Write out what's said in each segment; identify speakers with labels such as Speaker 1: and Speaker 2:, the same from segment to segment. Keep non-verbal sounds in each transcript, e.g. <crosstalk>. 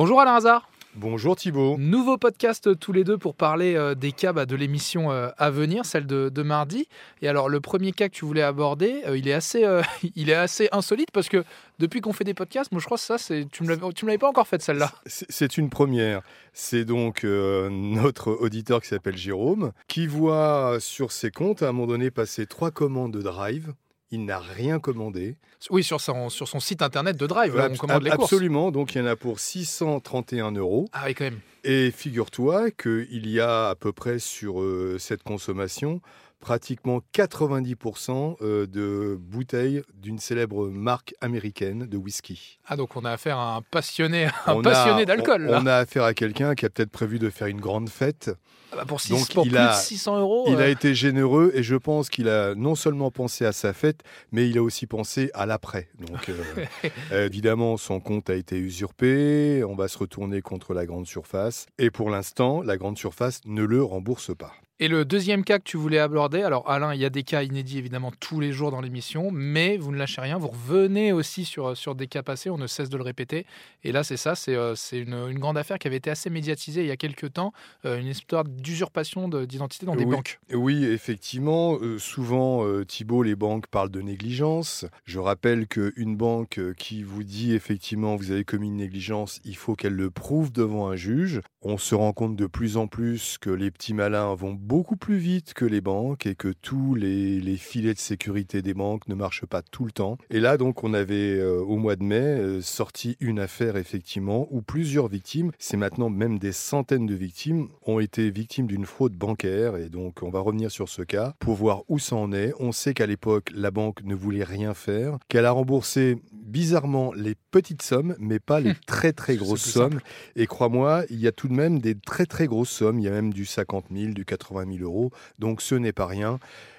Speaker 1: Bonjour Alain Hazard.
Speaker 2: Bonjour Thibault.
Speaker 1: Nouveau podcast euh, tous les deux pour parler euh, des cas bah, de l'émission euh, à venir, celle de, mardi. Et alors le premier cas que tu voulais aborder, il, est assez, <laughs> il est assez insolite parce que depuis qu'on fait des podcasts, moi je crois que ça, c'est, tu ne me l'avais pas encore fait celle-là.
Speaker 2: C'est une première. C'est donc notre auditeur qui s'appelle Jérôme qui voit sur ses comptes à un moment donné passer trois commandes de Drive il n'a rien commandé.
Speaker 1: Oui, sur son, sur son site internet de Drive, on commande les
Speaker 2: courses. Absolument, donc il y en a pour 631 euros.
Speaker 1: Ah oui, quand même.
Speaker 2: Et figure-toi qu'il y a à peu près sur euh, cette consommation pratiquement 90% euh, de bouteilles d'une célèbre marque américaine de whisky.
Speaker 1: Ah donc on a affaire à un passionné, <laughs> un passionné d'alcool.
Speaker 2: On, on, a affaire à quelqu'un qui a peut-être prévu de faire une grande fête.
Speaker 1: Ah bah pour, donc, plus de 600 euros.
Speaker 2: Il a euh. été généreux et je pense qu'il a non seulement pensé à sa fête, mais il a aussi pensé à l'après. Donc euh, <laughs> évidemment son compte a été usurpé, on va se retourner contre la grande surface et pour l'instant la grande surface ne le rembourse pas.
Speaker 1: Et le deuxième cas que tu voulais aborder, alors Alain, il y a des cas inédits évidemment tous les jours dans l'émission, mais vous ne lâchez rien, vous revenez aussi sur, sur des cas passés, on ne cesse de le répéter. Et là, c'est ça, c'est euh, une, une, grande affaire qui avait été assez médiatisée il y a quelques temps, euh, une histoire d'usurpation d'identité dans des banques.
Speaker 2: Oui, effectivement, euh, souvent, Thibault, les banques parlent de négligence. Je rappelle qu'une banque qui vous dit effectivement vous avez commis une négligence, il faut qu'elle le prouve devant un juge. On se rend compte de plus en plus que les petits malins vont beaucoup plus vite que les banques et que tous les, filets de sécurité des banques ne marchent pas tout le temps. Et là, donc, on avait euh, au mois de mai euh, sorti une affaire, effectivement, où plusieurs victimes, c'est maintenant même des centaines de victimes, ont été victimes d'une fraude bancaire. Et donc, on va revenir sur ce cas pour voir où ça en est. On sait qu'à l'époque, la banque ne voulait rien faire, qu'elle a remboursé bizarrement les petites sommes, mais pas les très très <laughs> grosses sommes. Et crois-moi, il y a tout de même des très très grosses sommes. Il y a même du 50 000, du 80 000 euros. Donc ce n'est pas rien.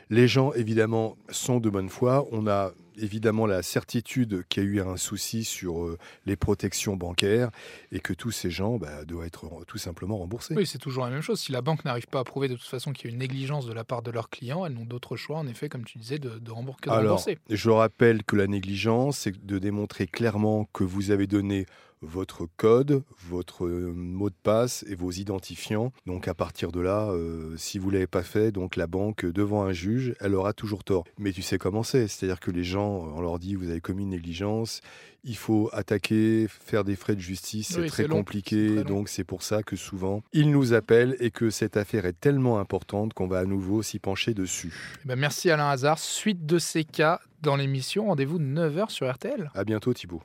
Speaker 2: Les gens, évidemment, sont de bonne foi. On a évidemment la certitude qu'il y a eu un souci sur euh, les protections bancaires et que tous ces gens bah, doivent être tout simplement remboursés.
Speaker 1: Oui, c'est toujours la même chose. Si la banque n'arrive pas à prouver de toute façon qu'il y a une négligence de la part de leurs clients, elles n'ont d'autre choix, en effet, comme tu disais, de, de, rembourser,
Speaker 2: Alors, Je rappelle que la négligence, c'est de démontrer clairement que vous avez donné votre code, votre euh, mot de passe et vos identifiants. Donc à partir de là, euh, si vous l'avez pas fait, donc la banque devant un juge, elle aura toujours tort. Mais tu sais comment c'est, c'est-à-dire que les gens, on leur dit vous avez commis une négligence, il faut attaquer, faire des frais de justice, c'est très compliqué. donc c'est pour ça que souvent ils nous appellent et que cette affaire est tellement importante qu'on va à nouveau s'y pencher dessus.
Speaker 1: Eh ben merci Alain Hazard. Suite de ces cas dans l'émission, rendez-vous 9h sur RTL.
Speaker 2: À bientôt Thibault.